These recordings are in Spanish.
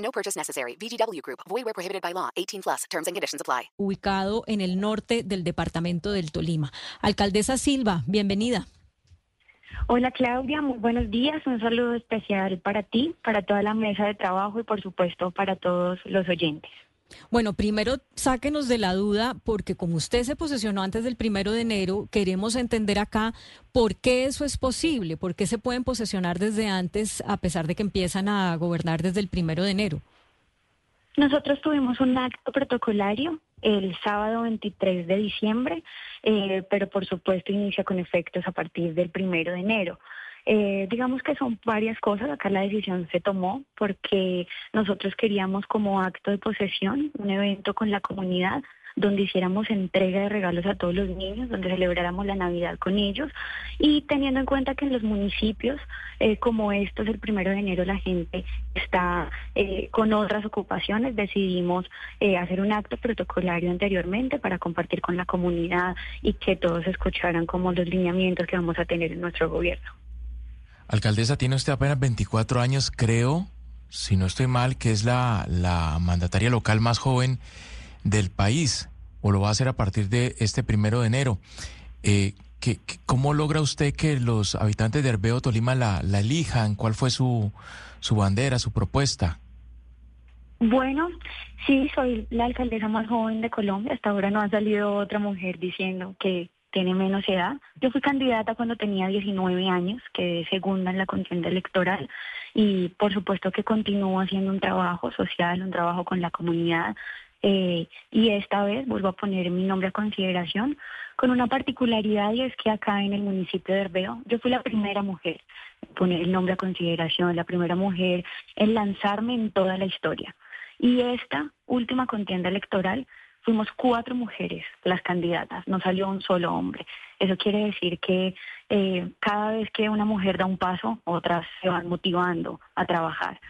No purchase necessary. VGW Group. Void where prohibited by law. 18 plus. Terms and conditions apply. Ubicado en el norte del departamento del Tolima. Alcaldesa Silva, bienvenida. Hola Claudia, muy buenos días. Un saludo especial para ti, para toda la mesa de trabajo y por supuesto para todos los oyentes. Bueno, primero sáquenos de la duda, porque como usted se posesionó antes del primero de enero, queremos entender acá por qué eso es posible, por qué se pueden posesionar desde antes, a pesar de que empiezan a gobernar desde el primero de enero. Nosotros tuvimos un acto protocolario el sábado 23 de diciembre, eh, pero por supuesto inicia con efectos a partir del primero de enero. Eh, digamos que son varias cosas. Acá la decisión se tomó porque nosotros queríamos como acto de posesión un evento con la comunidad donde hiciéramos entrega de regalos a todos los niños, donde celebráramos la Navidad con ellos y teniendo en cuenta que en los municipios eh, como estos, el primero de enero, la gente está eh, con otras ocupaciones, decidimos eh, hacer un acto protocolario anteriormente para compartir con la comunidad y que todos escucharan como los lineamientos que vamos a tener en nuestro gobierno. Alcaldesa, tiene usted apenas 24 años, creo, si no estoy mal, que es la, la mandataria local más joven del país, o lo va a hacer a partir de este primero de enero. Eh, ¿qué, cómo logra usted que los habitantes de Herbeo Tolima la, la elijan? ¿Cuál fue su, su bandera, su propuesta? Bueno, sí, soy la alcaldesa más joven de Colombia. Hasta ahora no ha salido otra mujer diciendo que tiene menos edad. Yo fui candidata cuando tenía 19 años, quedé segunda en la contienda electoral y por supuesto que continúo haciendo un trabajo social, un trabajo con la comunidad eh, y esta vez vuelvo a poner mi nombre a consideración con una particularidad y es que acá en el municipio de Herbeo yo fui la primera mujer en poner el nombre a consideración, la primera mujer en lanzarme en toda la historia. Y esta última contienda electoral fuimos cuatro mujeres las candidatas, no salió un solo hombre. Eso quiere decir que eh, cada vez que una mujer da un paso, otras se van motivando a trabajar.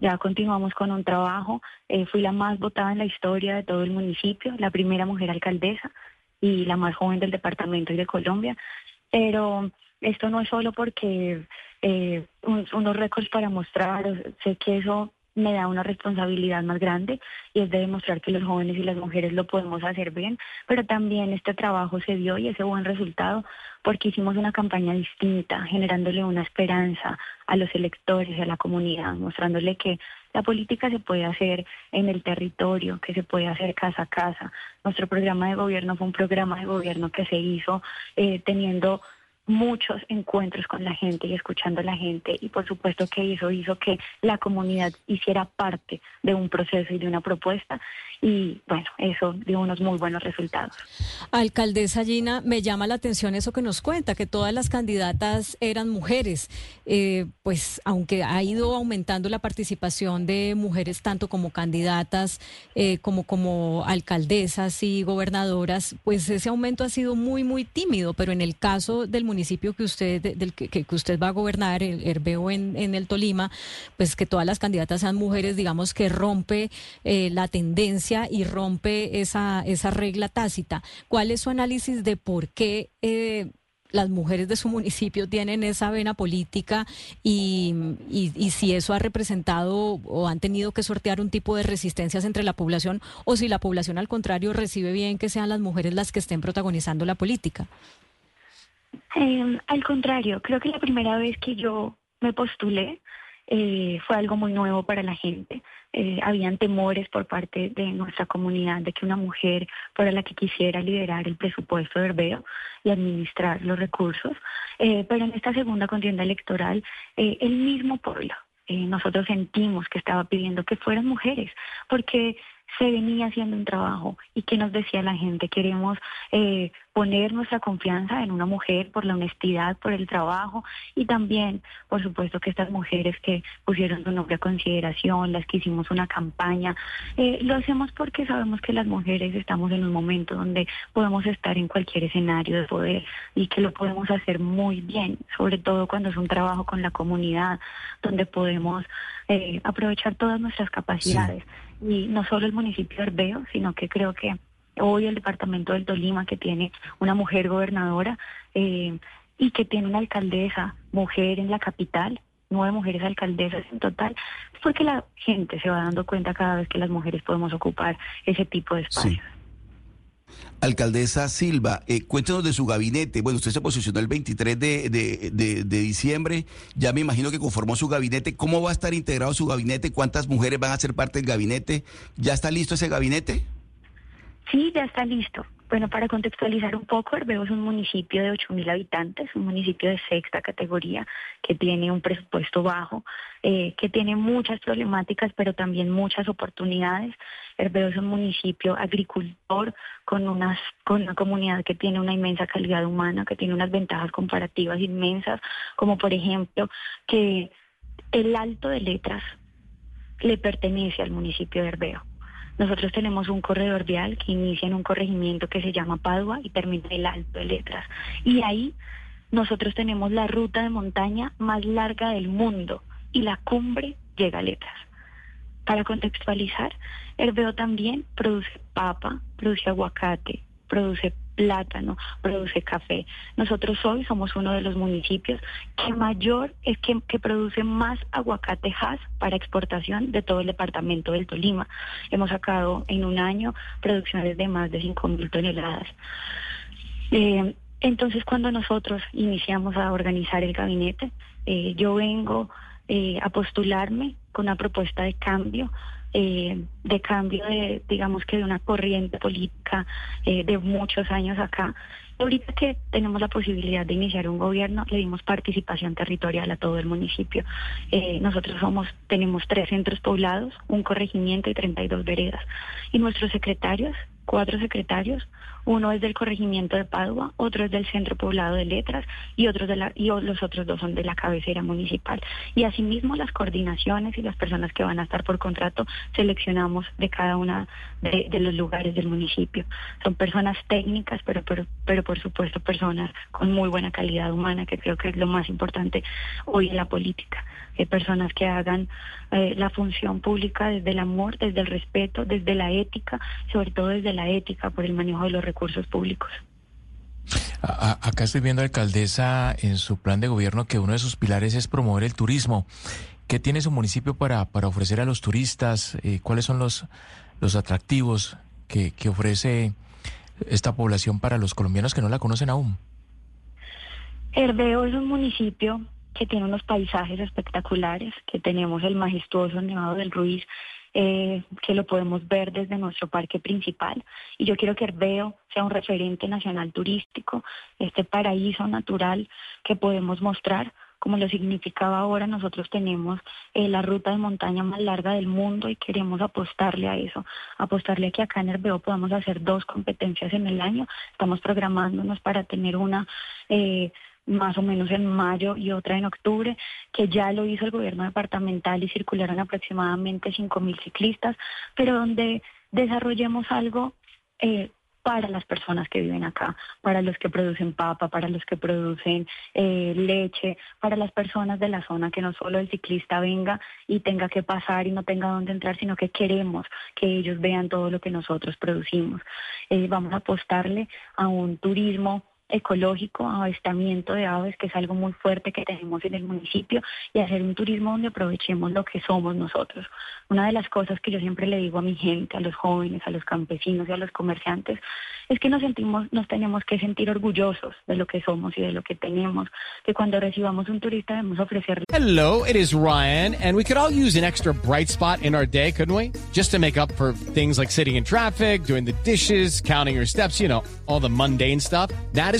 Ya continuamos con un trabajo, eh, fui la más votada en la historia de todo el municipio, la primera mujer alcaldesa y la más joven del departamento y de Colombia, pero esto no es solo porque eh, unos récords para mostrar, sé que eso me da una responsabilidad más grande y es de demostrar que los jóvenes y las mujeres lo podemos hacer bien, pero también este trabajo se dio y ese buen resultado porque hicimos una campaña distinta, generándole una esperanza a los electores a la comunidad, mostrándole que la política se puede hacer en el territorio, que se puede hacer casa a casa. Nuestro programa de gobierno fue un programa de gobierno que se hizo eh, teniendo muchos encuentros con la gente y escuchando a la gente. Y por supuesto que eso hizo que la comunidad hiciera parte de un proceso y de una propuesta. Y bueno, eso dio unos muy buenos resultados. Alcaldesa Gina, me llama la atención eso que nos cuenta, que todas las candidatas eran mujeres, eh, pues aunque ha ido aumentando la participación de mujeres tanto como candidatas eh, como como alcaldesas y gobernadoras, pues ese aumento ha sido muy muy tímido, pero en el caso del municipio que usted del que, usted va a gobernar, el Herbeo en, en, el Tolima, pues que todas las candidatas sean mujeres, digamos que rompe eh, la tendencia y rompe esa, esa regla tácita. ¿Cuál es su análisis de por qué eh, las mujeres de su municipio tienen esa vena política y, y, si eso ha representado o han tenido que sortear un tipo de resistencias entre la población o si la población al contrario recibe bien que sean las mujeres las que estén protagonizando la política? Eh, al contrario, creo que la primera vez que yo me postulé eh, fue algo muy nuevo para la gente. Eh, habían temores por parte de nuestra comunidad de que una mujer fuera la que quisiera liderar el presupuesto de Herbeo y administrar los recursos. Eh, pero en esta segunda contienda electoral, eh, el mismo pueblo, nosotros sentimos que estaba pidiendo que fueran mujeres, porque se venía haciendo un trabajo y que nos decía la gente, queremos eh, poner nuestra confianza en una mujer por la honestidad, por el trabajo y también, por supuesto, que estas mujeres que pusieron su nombre a consideración, las que hicimos una campaña, eh, lo hacemos porque sabemos que las mujeres estamos en un momento donde podemos estar en cualquier escenario de poder y que lo podemos hacer muy bien, sobre todo cuando es un trabajo con la comunidad, donde podemos eh, aprovechar todas nuestras capacidades. Y no solo el municipio de Herbeo, sino que creo que hoy el departamento del Tolima, que tiene una mujer gobernadora eh, y que tiene una alcaldesa mujer en la capital, nueve mujeres alcaldesas en total, es porque la gente se va dando cuenta cada vez que las mujeres podemos ocupar ese tipo de espacios. Alcaldesa Silva, eh, cuéntenos de su gabinete. Bueno, usted se posicionó el 23 de, de, de, de, diciembre, ya me imagino que conformó su gabinete. ¿Cómo va a estar integrado su gabinete? ¿Cuántas mujeres van a ser parte del gabinete? ¿Ya está listo ese gabinete? Sí, ya está listo. Bueno, para contextualizar un poco, Herbeo es un municipio de 8.000 habitantes, un municipio de sexta categoría que tiene un presupuesto bajo, eh, que tiene muchas problemáticas, pero también muchas oportunidades. Herbeo es un municipio agricultor con, unas, con una comunidad que tiene una inmensa calidad humana, que tiene unas ventajas comparativas inmensas, como por ejemplo que el Alto de Letras le pertenece al municipio de Herbeo. Nosotros tenemos un corredor vial que inicia en un corregimiento que se llama Padua y termina en el Alto de Letras. Y ahí nosotros tenemos la ruta de montaña más larga del mundo y la cumbre llega a Letras. Para contextualizar, Herbeo también produce papa, produce aguacate, produce plátano, produce café. Nosotros hoy somos uno de los municipios que mayor es que, que produce más aguacate Hass para exportación de todo el departamento del Tolima. Hemos sacado en un año producciones de más de 5 mil toneladas. Eh, entonces, cuando nosotros iniciamos a organizar el gabinete, eh, yo vengo eh, a postularme con una propuesta de cambio eh, de cambio de, digamos que de una corriente política eh, de muchos años acá. Ahorita que tenemos la posibilidad de iniciar un gobierno, le dimos participación territorial a todo el municipio. Eh, nosotros somos, tenemos tres centros poblados, un corregimiento y 32 veredas. Y nuestros secretarios, cuatro secretarios, uno es del corregimiento de Padua, otro es del centro poblado de Letras y, otros de la, y los otros dos son de la cabecera municipal. Y asimismo las coordinaciones y las personas que van a estar por contrato seleccionamos de cada una de, de los lugares del municipio. Son personas técnicas, pero, pero, pero por supuesto personas con muy buena calidad humana, que creo que es lo más importante hoy en la política. Eh, personas que hagan eh, la función pública desde el amor, desde el respeto, desde la ética, sobre todo desde la ética por el manejo de los recursos públicos. A, acá estoy viendo, alcaldesa, en su plan de gobierno que uno de sus pilares es promover el turismo. ¿Qué tiene su municipio para, para ofrecer a los turistas? Eh, ¿Cuáles son los, los atractivos que, que ofrece esta población para los colombianos que no la conocen aún? Herbeo es un municipio que tiene unos paisajes espectaculares, que tenemos el majestuoso Nevado del Ruiz, eh, que lo podemos ver desde nuestro parque principal. Y yo quiero que Herbeo sea un referente nacional turístico, este paraíso natural que podemos mostrar. Como lo significaba ahora, nosotros tenemos eh, la ruta de montaña más larga del mundo y queremos apostarle a eso, apostarle a que acá en Herbeo podamos hacer dos competencias en el año. Estamos programándonos para tener una eh, más o menos en mayo y otra en octubre, que ya lo hizo el gobierno departamental y circularon aproximadamente 5.000 ciclistas, pero donde desarrollemos algo eh, para las personas que viven acá, para los que producen papa, para los que producen eh, leche, para las personas de la zona, que no solo el ciclista venga y tenga que pasar y no tenga dónde entrar, sino que queremos que ellos vean todo lo que nosotros producimos. Eh, vamos a apostarle a un turismo ecológico, avistamiento de aves, que es algo muy fuerte que tenemos en el municipio, y hacer un turismo donde aprovechemos lo que somos nosotros. Una de las cosas que yo siempre le digo a mi gente, a los jóvenes, a los campesinos y a los comerciantes, es que nos sentimos, nos tenemos que sentir orgullosos de lo que somos y de lo que tenemos, que cuando recibamos un turista debemos ofrecerle. Hello, it is Ryan, and we could all use an extra bright spot in our day, couldn't we? Just to make up for things like sitting in traffic, doing the dishes, counting your steps, you know, all the mundane stuff. That is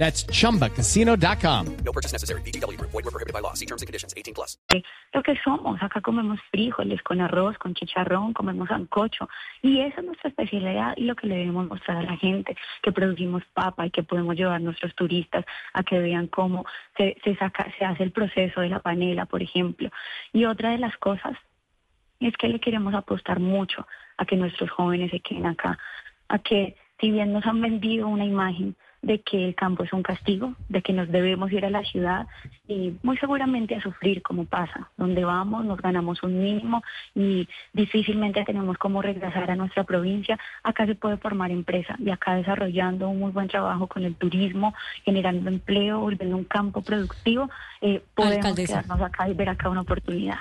That's chumbacasino.com. No purchase necessary. BGW. Void were prohibited by law. See terms and conditions. 18 plus. Lo que somos, acá comemos frijoles con arroz, con chicharrón, comemos sancocho. Y esa es nuestra especialidad y lo que le debemos mostrar a la gente, que producimos papa y que podemos llevar a nuestros turistas a que vean cómo se, se, saca, se hace el proceso de la panela, por ejemplo. Y otra de las cosas es que le queremos apostar mucho a que nuestros jóvenes se queden acá, a que si bien nos han vendido una imagen de que el campo es un castigo, de que nos debemos ir a la ciudad y muy seguramente a sufrir como pasa. Donde vamos nos ganamos un mínimo y difícilmente tenemos cómo regresar a nuestra provincia. Acá se puede formar empresa y acá desarrollando un muy buen trabajo con el turismo, generando empleo, volviendo un campo productivo, eh, podemos Alcaldesa. quedarnos acá y ver acá una oportunidad.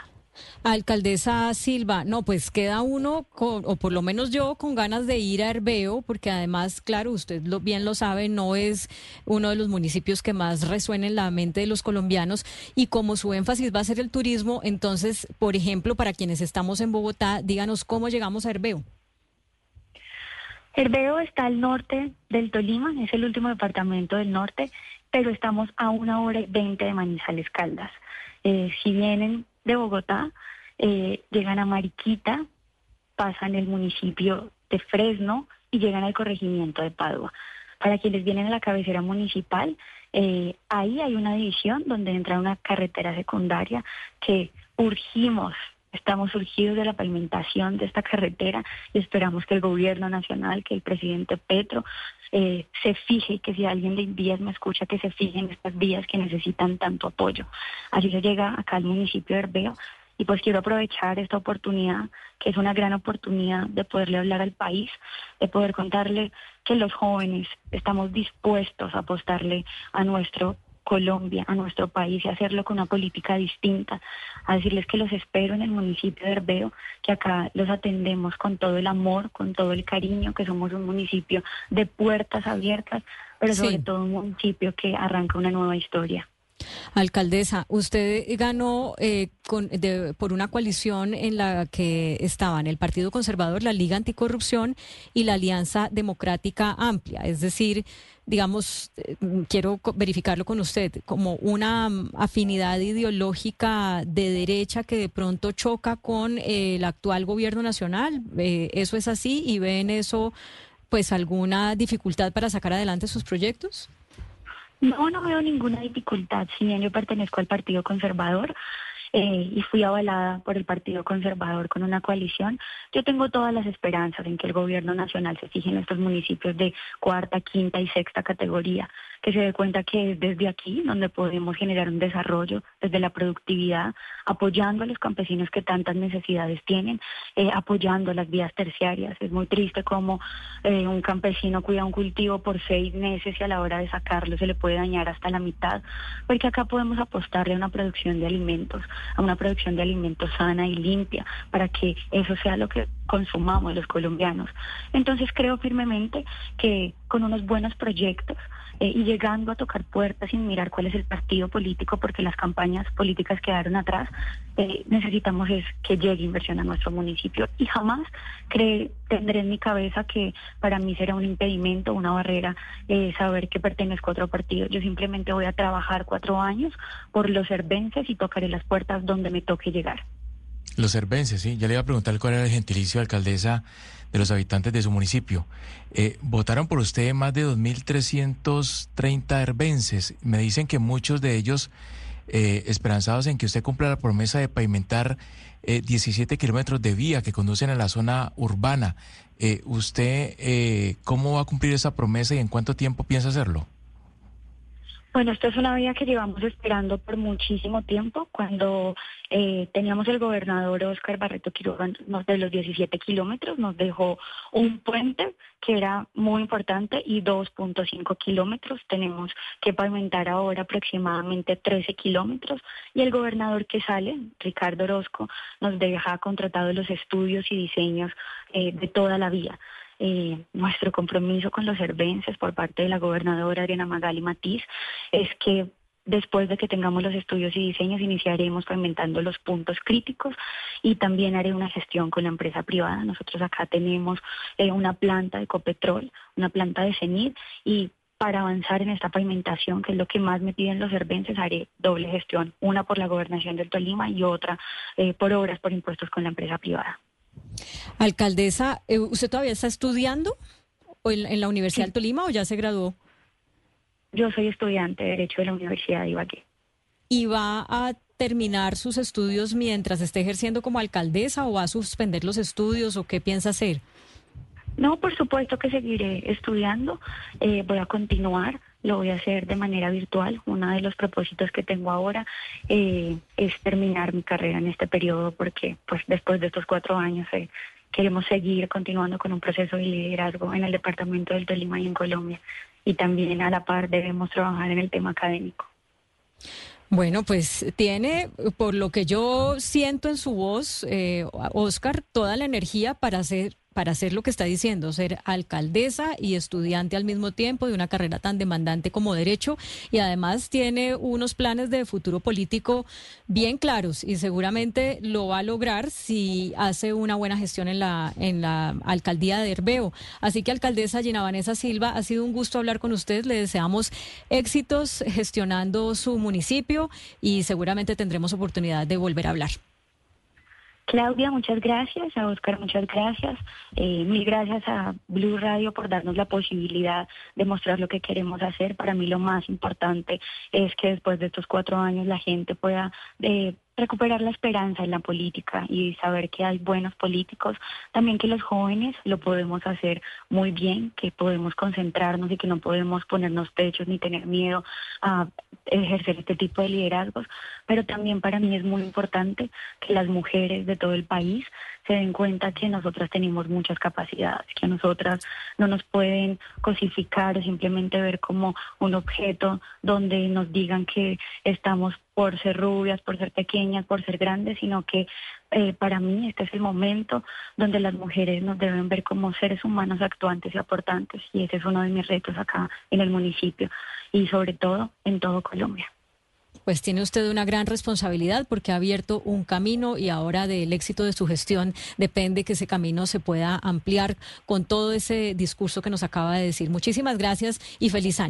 Alcaldesa Silva, no, pues queda uno, con, o por lo menos yo, con ganas de ir a Herbeo, porque además, claro, usted lo, bien lo sabe, no es uno de los municipios que más resuena en la mente de los colombianos, y como su énfasis va a ser el turismo, entonces, por ejemplo, para quienes estamos en Bogotá, díganos cómo llegamos a Herbeo. Herbeo está al norte del Tolima, es el último departamento del norte, pero estamos a una hora y veinte de Manizales Caldas. Eh, si vienen de Bogotá, eh, llegan a Mariquita, pasan el municipio de Fresno y llegan al corregimiento de Padua. Para quienes vienen a la cabecera municipal, eh, ahí hay una división donde entra una carretera secundaria que urgimos, estamos urgidos de la pavimentación de esta carretera y esperamos que el gobierno nacional, que el presidente Petro eh, se fije, que si alguien de vías me escucha, que se fije en estas vías que necesitan tanto apoyo. Así se llega acá al municipio de Herbeo y pues quiero aprovechar esta oportunidad, que es una gran oportunidad de poderle hablar al país, de poder contarle que los jóvenes estamos dispuestos a apostarle a nuestro Colombia, a nuestro país y hacerlo con una política distinta, a decirles que los espero en el municipio de Herbeo, que acá los atendemos con todo el amor, con todo el cariño, que somos un municipio de puertas abiertas, pero sobre Sí. todo un municipio que arranca una nueva historia. Alcaldesa, usted ganó eh, con- de- por una coalición en la que estaban el Partido Conservador, la Liga Anticorrupción y la Alianza Democrática Amplia. Es decir, digamos, eh, quiero verificarlo con usted, como una mm, afinidad ideológica de derecha que de pronto choca con eh, el actual gobierno nacional. Eh, ¿Eso es así y ve en eso pues alguna dificultad para sacar adelante sus proyectos? No, no veo ninguna dificultad. Si bien yo pertenezco al Partido Conservador eh, y fui avalada por el Partido Conservador con una coalición, yo tengo todas las esperanzas en que el gobierno nacional se fije en estos municipios de cuarta, quinta y sexta categoría, que se dé cuenta que es desde aquí donde podemos generar un desarrollo, desde la productividad, apoyando a los campesinos que tantas necesidades tienen, eh, apoyando las vías terciarias. Es muy triste como eh, un campesino cuida un cultivo por seis meses y a la hora de sacarlo se le puede dañar hasta la mitad, porque acá podemos apostarle a una producción de alimentos, a una producción de alimentos sana y limpia, para que eso sea lo que consumamos los colombianos. Entonces creo firmemente que con unos buenos proyectos eh, y llegando a tocar puertas sin mirar cuál es el partido político, porque las campañas políticas quedaron atrás, eh, necesitamos es que llegue inversión a nuestro municipio y jamás cre- tendré en mi cabeza que para mí será un impedimento, una barrera eh, saber que pertenezco a otro partido. Yo simplemente voy a trabajar cuatro años por los cervences y tocaré las puertas donde me toque llegar. Los cervenses, sí. Ya le iba a preguntar cuál era el gentilicio, alcaldesa, de los habitantes de su municipio. Eh, votaron por usted más de 2.330 herbenses. Me dicen que muchos de ellos eh, esperanzados en que usted cumpla la promesa de pavimentar eh, 17 kilómetros de vía que conducen a la zona urbana. Eh, ¿Usted eh, cómo va a cumplir esa promesa y en cuánto tiempo piensa hacerlo? Bueno, esto es una vía que llevamos esperando por muchísimo tiempo. Cuando eh, teníamos el gobernador Oscar Barreto Quiroga nos, de los 17 kilómetros, nos dejó un puente que era muy importante y 2.5 kilómetros. Tenemos que pavimentar ahora aproximadamente 13 kilómetros y el gobernador que sale, Ricardo Orozco, nos deja contratados los estudios y diseños eh, de toda la vía. Eh, nuestro compromiso con los cervenses por parte de la gobernadora Adriana Magali Matiz es que Después de que tengamos los estudios y diseños, iniciaremos pavimentando los puntos críticos y también haré una gestión con la empresa privada. Nosotros acá tenemos eh, una planta de Copetrol, una planta de CENID y para avanzar en esta pavimentación, que es lo que más me piden los serbenses, haré doble gestión, una por la gobernación del Tolima y otra eh, por obras, por impuestos con la empresa privada. Alcaldesa, eh, ¿usted todavía está estudiando en, en la Universidad del Tolima o ya se graduó? Yo soy estudiante de Derecho de la Universidad de Ibagué. ¿Y va a terminar sus estudios mientras esté ejerciendo como alcaldesa o va a suspender los estudios o qué piensa hacer? No, por supuesto que seguiré estudiando, eh, voy a continuar, lo voy a hacer de manera virtual. Uno de los propósitos que tengo ahora eh, es terminar mi carrera en este periodo porque pues después de estos cuatro años eh, queremos seguir continuando con un proceso de liderazgo en el departamento del Tolima y en Colombia y también a la par debemos trabajar en el tema académico. Bueno, pues tiene, por lo que yo siento en su voz, eh, Oscar, toda la energía para hacer para hacer lo que está diciendo, ser alcaldesa y estudiante al mismo tiempo de una carrera tan demandante como derecho y además tiene unos planes de futuro político bien claros y seguramente lo va a lograr si hace una buena gestión en la en la alcaldía de Herbeo. Así que alcaldesa Gina Vanessa Silva, ha sido un gusto hablar con usted, le deseamos éxitos gestionando su municipio y seguramente tendremos oportunidad de volver a hablar. Claudia, muchas gracias. A Oscar, muchas gracias. Eh, mil gracias a Blue Radio por darnos la posibilidad de mostrar lo que queremos hacer. Para mí lo más importante es que después de estos cuatro años la gente pueda eh, recuperar la esperanza en la política y saber que hay buenos políticos, también que los jóvenes lo podemos hacer muy bien, que podemos concentrarnos y que no podemos ponernos techos ni tener miedo a ejercer este tipo de liderazgos, pero también para mí es muy importante que las mujeres de todo el país se den cuenta que nosotras tenemos muchas capacidades, que nosotras no nos pueden cosificar o simplemente ver como un objeto donde nos digan que estamos por ser rubias, por ser pequeñas, por ser grandes, sino que eh, para mí este es el momento donde las mujeres nos deben ver como seres humanos actuantes y aportantes y ese es uno de mis retos acá en el municipio y sobre todo en todo Colombia pues tiene usted una gran responsabilidad porque ha abierto un camino y ahora del éxito de su gestión depende que ese camino se pueda ampliar con todo ese discurso que nos acaba de decir. Muchísimas gracias y feliz año.